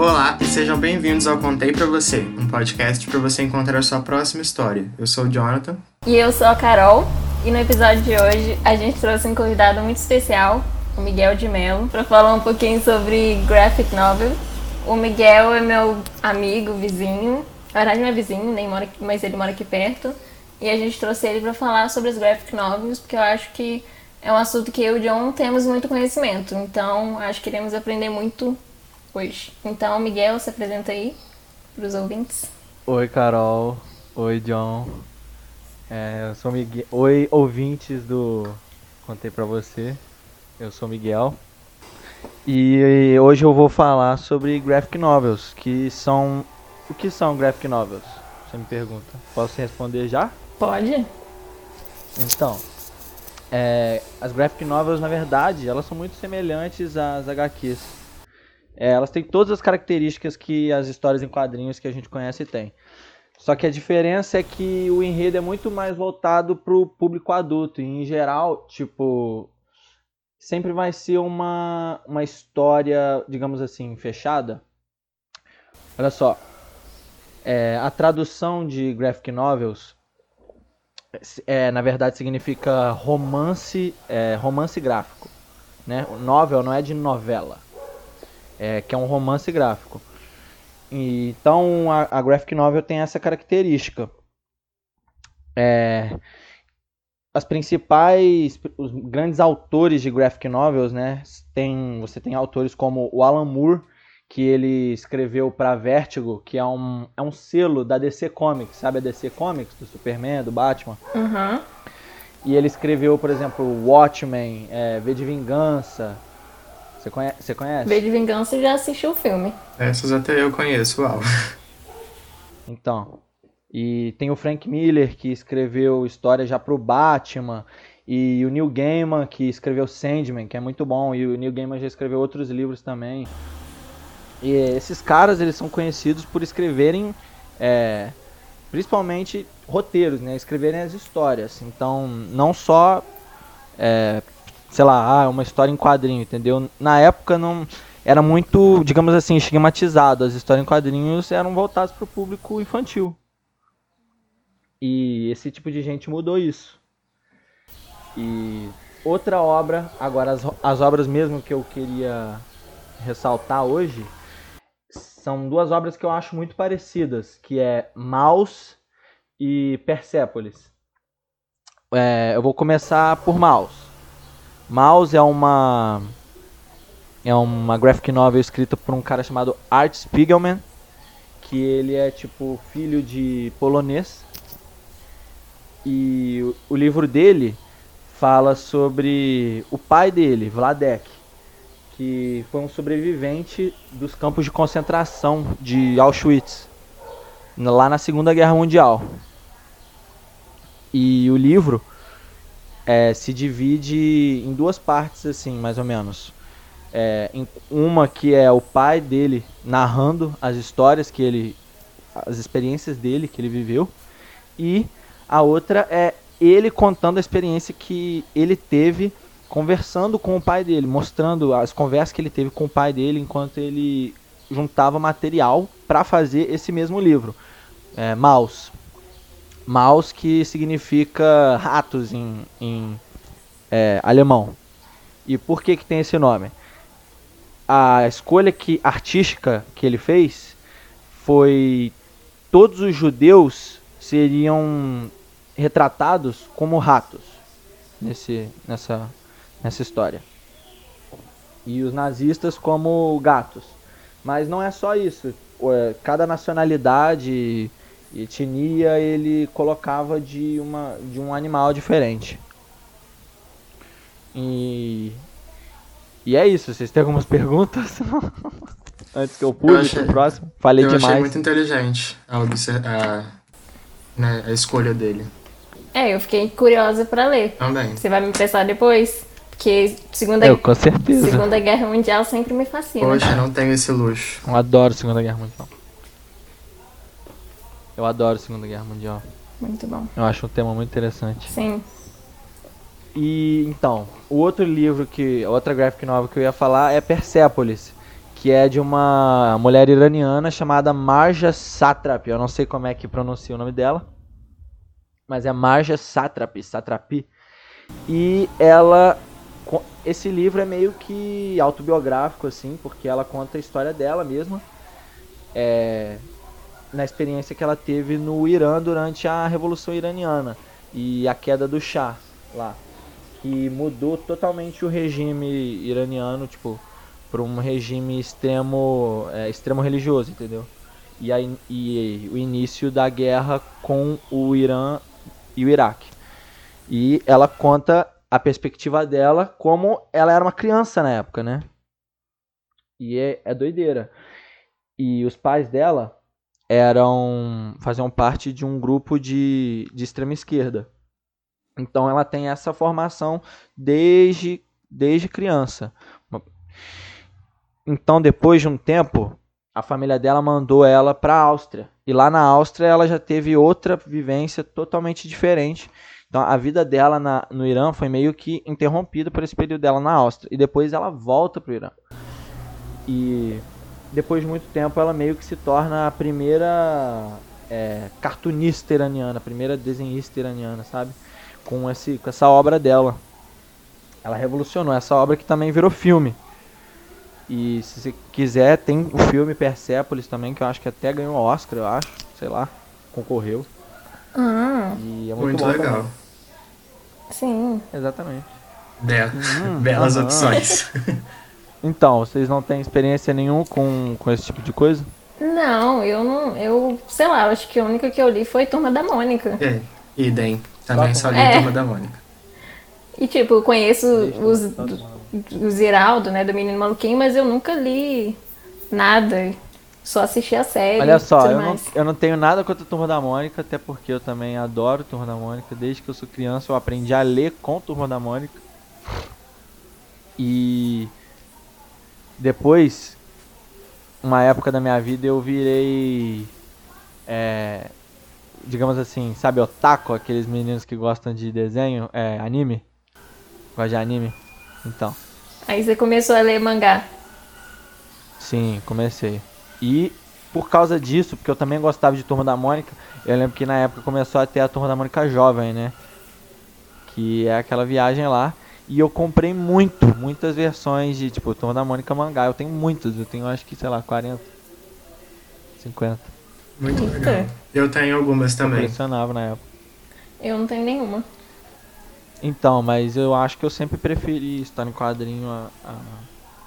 Olá e sejam bem-vindos ao Contei Pra Você, um podcast para você encontrar a sua próxima história. Eu sou o Jonathan. E eu sou a Carol. E no episódio de hoje a gente trouxe um convidado muito especial, o Miguel de Mello, para falar um pouquinho sobre graphic novel. O Miguel é meu amigo, vizinho. Na verdade não é vizinho, nem mora, mas ele mora aqui perto. E a gente trouxe ele para falar sobre as graphic novels, porque eu acho que é um assunto que eu e o John temos muito conhecimento. Então, acho que iremos aprender muito hoje. Então, Miguel, se apresenta aí para os ouvintes. Oi, Carol. Oi, John. É, eu sou Miguel. Oi, ouvintes do Contei pra você. Eu sou Miguel. E hoje eu vou falar sobre graphic novels, que são. O que são graphic novels? Você me pergunta. Posso responder já? Pode. Então, é, as graphic novels, na verdade, elas são muito semelhantes às HQs. É, elas têm todas as características que as histórias em quadrinhos que a gente conhece têm. Só que a diferença é que o enredo é muito mais voltado para o público adulto. E, em geral, tipo, sempre vai ser uma, uma história, digamos assim, fechada. Olha só, é, a tradução de graphic novels é, na verdade significa romance, é, romance gráfico. Né? Novel não é de novela, é, que é um romance gráfico. E, então a, a, graphic novel tem essa característica. É, as principais, os grandes autores de graphic novels, né? Tem, você tem autores como o Alan Moore, que ele escreveu para Vertigo, que é um, é um selo da DC Comics, sabe a DC Comics, do Superman, do Batman? Uhum. E ele escreveu, por exemplo, Watchmen, é, V de Vingança. Você conhece? Você conhece? V de Vingança já assistiu o filme. Essas até eu conheço, uau. Então. E tem o Frank Miller, que escreveu história já pro Batman. E o Neil Gaiman, que escreveu Sandman, que é muito bom. E o Neil Gaiman já escreveu outros livros também. E esses caras, eles são conhecidos por escreverem, é, principalmente roteiros, né? Escreverem as histórias. Então, não só, é, sei lá, ah, uma história em quadrinho, entendeu? Na época não era muito, digamos assim, estigmatizado. As histórias em quadrinhos eram voltadas para o público infantil. E esse tipo de gente mudou isso. E outra obra, agora as, as obras mesmo que eu queria ressaltar hoje são duas obras que eu acho muito parecidas, que é Maus e Persepolis. É, eu vou começar por Maus. Maus é uma é uma graphic novel escrita por um cara chamado Art Spiegelman, que ele é tipo filho de polonês. E o, o livro dele fala sobre o pai dele, Vladek, que foi um sobrevivente dos campos de concentração de Auschwitz, lá na Segunda Guerra Mundial. E o livro é, se divide em duas partes, assim, mais ou menos. É, uma que é o pai dele narrando as histórias que ele, as experiências dele que ele viveu, e a outra é ele contando a experiência que ele teve conversando com o pai dele, mostrando as conversas que ele teve com o pai dele enquanto ele juntava material para fazer esse mesmo livro. É, Maus. Maus que significa ratos em, em é, alemão. E por que, que tem esse nome? A escolha que, artística que ele fez foi todos os judeus seriam retratados como ratos nesse, nessa nessa história. E os nazistas como gatos. Mas não é só isso. É, cada nacionalidade e etnia ele colocava de, uma, de um animal diferente. E, e é isso. Vocês têm algumas perguntas? Antes que eu pule eu achei, pro próximo. Falei eu demais. Eu achei muito inteligente a, a, né, a escolha dele. É, eu fiquei curiosa para ler. Também. Você vai me emprestar depois? Porque Segunda, eu, com certeza. Segunda Guerra Mundial sempre me fascina. Poxa, não tenho esse luxo. Eu adoro Segunda Guerra Mundial. Eu adoro Segunda Guerra Mundial. Muito bom. Eu acho um tema muito interessante. Sim. E então, o outro livro que. A outra graphic novel que eu ia falar é Persepolis. que é de uma mulher iraniana chamada Marja Satrapi. Eu não sei como é que pronuncia o nome dela, mas é Marja Satrapi, Satrapi. E ela esse livro é meio que autobiográfico assim, porque ela conta a história dela mesma. É, na experiência que ela teve no Irã durante a Revolução Iraniana e a queda do Shah lá, que mudou totalmente o regime iraniano, tipo, para um regime extremo, é, extremo religioso, entendeu? E, a, e o início da guerra com o Irã e o Iraque. E ela conta a perspectiva dela como ela era uma criança na época, né? E é, é doideira. E os pais dela eram faziam parte de um grupo de, de extrema esquerda. Então ela tem essa formação desde, desde criança. Então depois de um tempo, a família dela mandou ela para a Áustria. E lá na Áustria ela já teve outra vivência totalmente diferente. Então a vida dela na, no Irã foi meio que interrompida por esse período dela na Áustria. E depois ela volta para o Irã. E depois de muito tempo, ela meio que se torna a primeira é, cartunista iraniana, a primeira desenhista iraniana, sabe? Com, esse, com essa obra dela. Ela revolucionou essa obra que também virou filme. E se você quiser, tem o filme Persepolis também, que eu acho que até ganhou Oscar, eu acho. Sei lá, concorreu. Ah, e é muito, muito legal. Também. Sim. Exatamente. Be hum, belas opções. Então, vocês não têm experiência nenhuma com, com esse tipo de coisa? Não, eu não. Eu, sei lá, acho que a única que eu li foi Turma da Mônica. É, idem. Também só li é. Turma da Mônica. E tipo, eu conheço os, o Ziraldo, né, do Menino Maluquinho, mas eu nunca li nada. Só assisti a série. Olha só, eu não, eu não tenho nada contra a Turma da Mônica, até porque eu também adoro Turma da Mônica. Desde que eu sou criança, eu aprendi a ler com Turma da Mônica. E depois, uma época da minha vida, eu virei. É, digamos assim, sabe, otaku, aqueles meninos que gostam de desenho, é, anime? Gosta de anime? Então. Aí você começou a ler mangá? Sim, comecei. E por causa disso, porque eu também gostava de Turma da Mônica, eu lembro que na época começou a ter a Turma da Mônica Jovem, né? Que é aquela viagem lá. E eu comprei muito, muitas versões de, tipo, Turma da Mônica mangá. Eu tenho muitas, eu tenho acho que, sei lá, 40, 50. Muito legal. Eu tenho algumas também. Impressionava na época. Eu não tenho nenhuma. Então, mas eu acho que eu sempre preferi estar em quadrinho a, a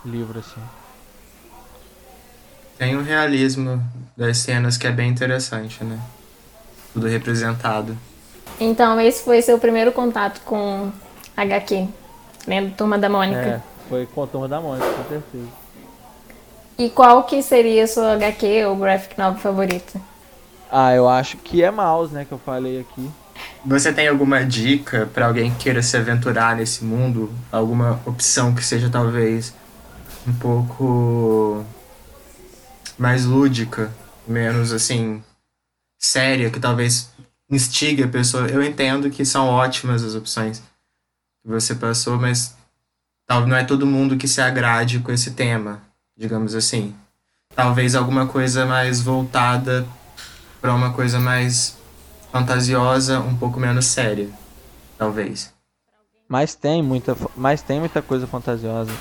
livro, assim. Tem o realismo das cenas que é bem interessante, né? Tudo representado. Então, esse foi seu primeiro contato com HQ? Lembra Turma da Mônica? É, foi com a Turma da Mônica, com certeza. E qual que seria a sua HQ ou graphic novel favorita? Ah, eu acho que é Mouse, né, que eu falei aqui. Você tem alguma dica para alguém que queira se aventurar nesse mundo? Alguma opção que seja talvez um pouco mais lúdica, menos assim séria, que talvez instigue a pessoa. Eu entendo que são ótimas as opções, que você passou, mas tal, não é todo mundo que se agrade com esse tema, digamos assim. Talvez alguma coisa mais voltada para uma coisa mais fantasiosa, um pouco menos séria, talvez. Mas tem muita, mas tem muita coisa fantasiosa.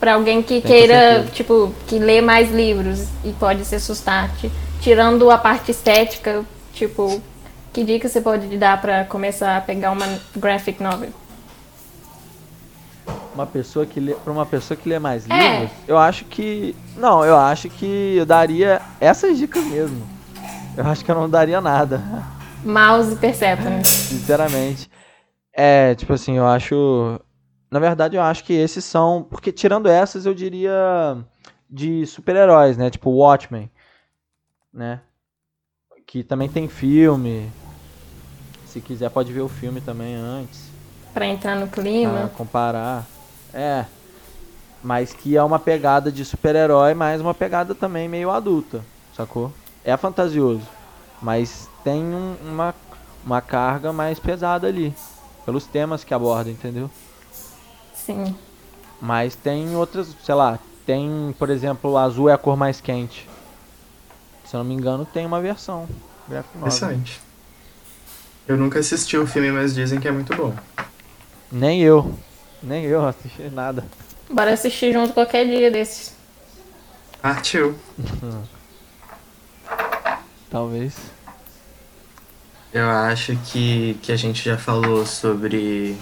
Para alguém que tem queira, tipo, que lê mais livros e pode se assustar, tirando a parte estética, tipo, que dica você pode dar para começar a pegar uma graphic novel? Uma pessoa que lê, para uma pessoa que lê mais é. livros, eu acho que não, eu acho que eu daria essas dicas mesmo. Eu acho que eu não daria nada. Mouse Persepolis. Sinceramente. É, tipo assim, eu acho na verdade, eu acho que esses são. Porque tirando essas, eu diria de super-heróis, né? Tipo Watchmen. Né? Que também tem filme. Se quiser pode ver o filme também antes. Pra entrar no clima. Pra comparar. É. Mas que é uma pegada de super-herói, mas uma pegada também meio adulta, sacou? É fantasioso. Mas tem um, uma, uma carga mais pesada ali. Pelos temas que aborda, entendeu? Sim. Mas tem outras, sei lá, Tem, por exemplo, o azul é a cor mais quente. Se eu não me engano, tem uma versão. Graphic novel. Interessante. Eu nunca assisti o filme, mas dizem que é muito bom. Nem eu. Nem eu assisti nada. Bora assistir junto qualquer dia desses. Partiu. Talvez. Eu acho que, que a gente já falou sobre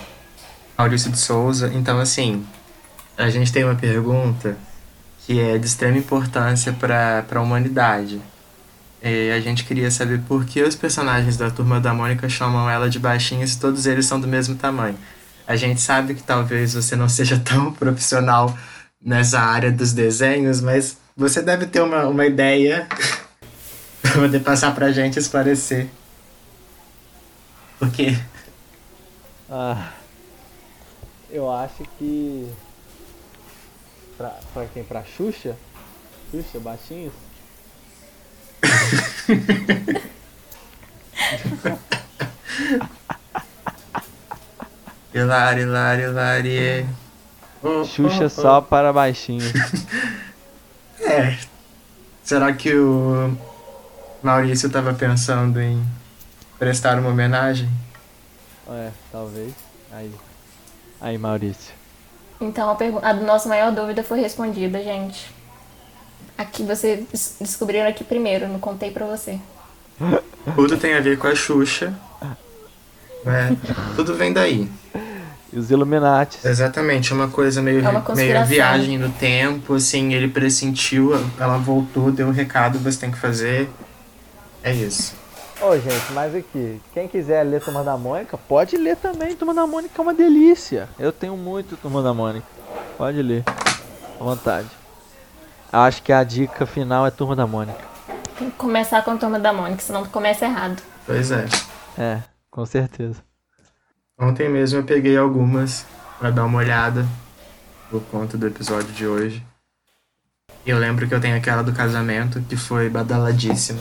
Maurício de Souza. Então, assim, a gente tem uma pergunta que é de extrema importância para a humanidade. E a gente queria saber por que os personagens da Turma da Mônica chamam ela de baixinha se todos eles são do mesmo tamanho. A gente sabe que talvez você não seja tão profissional nessa área dos desenhos, mas você deve ter uma, uma ideia para poder passar pra gente esclarecer. Por quê? Ah, eu acho que. Pra, pra quem? Pra Xuxa? Xuxa, baixinhos? Hilari, hilari, hilari. Oh, Xuxa oh, oh. só para baixinhos. É. Será que o Maurício tava pensando em prestar uma homenagem? é, talvez. Aí. Aí, Maurício. Então a, a nossa maior dúvida foi respondida, gente. Aqui vocês des- descobriram aqui primeiro, não contei pra você. Tudo tem a ver com a Xuxa. né? Tudo vem daí. E os Illuminati. Exatamente, uma coisa meio, É uma meio viagem no tempo, assim, ele pressentiu, ela voltou, deu o recado, você tem que fazer. É isso. Ô, gente, mas aqui, quem quiser ler Turma da Mônica, pode ler também. Turma da Mônica é uma delícia. Eu tenho muito Turma da Mônica. Pode ler. À vontade. Acho que a dica final é Turma da Mônica. Tem que começar com a turma da Mônica, senão tu começa errado. Pois é. É, com certeza. Ontem mesmo eu peguei algumas pra dar uma olhada por conta do episódio de hoje. E eu lembro que eu tenho aquela do casamento que foi badaladíssima.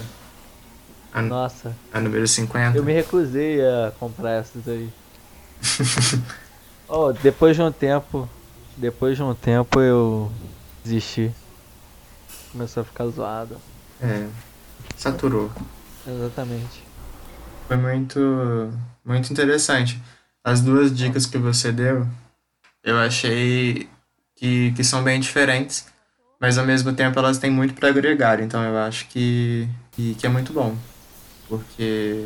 A, Nossa, a número 50. eu me recusei a comprar essas aí. oh, depois de um tempo, depois de um tempo eu desisti. Começou a ficar zoado. É. Saturou. Exatamente. Foi muito, muito interessante. As duas dicas que você deu, eu achei que, que são bem diferentes, mas ao mesmo tempo elas têm muito para agregar, então eu acho que, que, que é muito bom. Porque,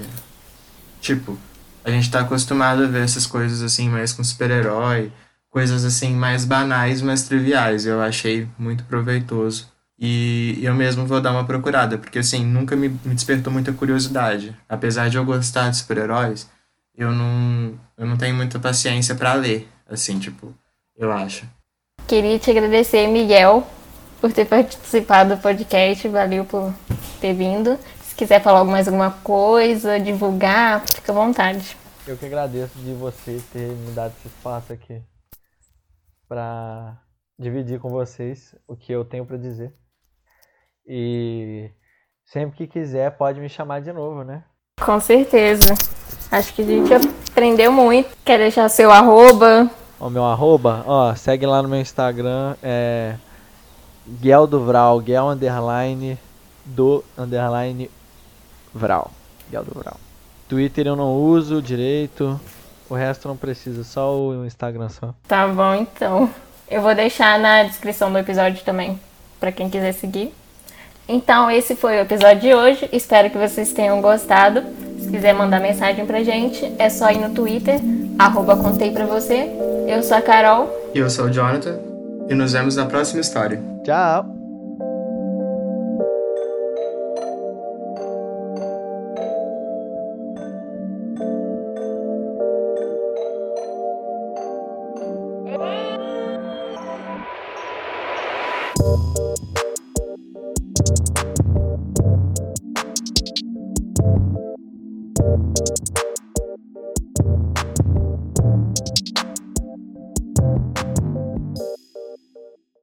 tipo, a gente tá acostumado a ver essas coisas assim, mais com super-herói, coisas assim mais banais, mas triviais. Eu achei muito proveitoso. E eu mesmo vou dar uma procurada, porque assim, nunca me, me despertou muita curiosidade. Apesar de eu gostar de super-heróis, eu não, eu não tenho muita paciência pra ler, assim, tipo, eu acho. Queria te agradecer, Miguel, por ter participado do podcast. Valeu por ter vindo. Se quiser falar mais alguma coisa, divulgar, fica à vontade. Eu que agradeço de você ter me dado esse espaço aqui para dividir com vocês o que eu tenho para dizer. E sempre que quiser pode me chamar de novo, né? Com certeza. Acho que a gente aprendeu muito. Quer deixar seu arroba? O meu arroba, ó, segue lá no meu Instagram, é Guel do Vral, Guel underline do underline Vral. Guel do Vral. Twitter eu não uso direito, o resto não precisa, só o Instagram só. Tá bom, então. Eu vou deixar na descrição do episódio também, pra quem quiser seguir. Então, esse foi o episódio de hoje. Espero que vocês tenham gostado. Se quiser mandar mensagem pra gente, é só ir no Twitter, arroba contei pra você. Eu sou a Carol. E eu sou o Jonathan, e nos vemos na próxima história. Tchau!